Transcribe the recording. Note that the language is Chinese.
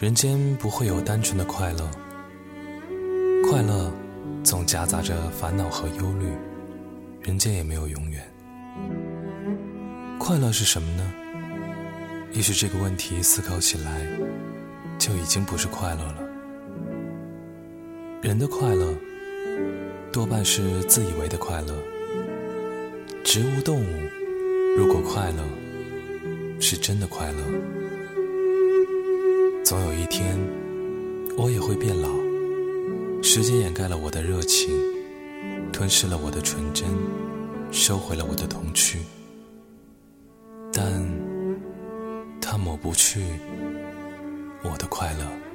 人间不会有单纯的快乐，快乐总夹杂着烦恼和忧虑，人间也没有永远。快乐是什么呢？也许这个问题思考起来就已经不是快乐了。人的快乐多半是自以为的快乐，植物动物如果快乐，是真的快乐。总有一天，我也会变老。时间掩盖了我的热情，吞噬了我的纯真，收回了我的童趣。但，它抹不去我的快乐。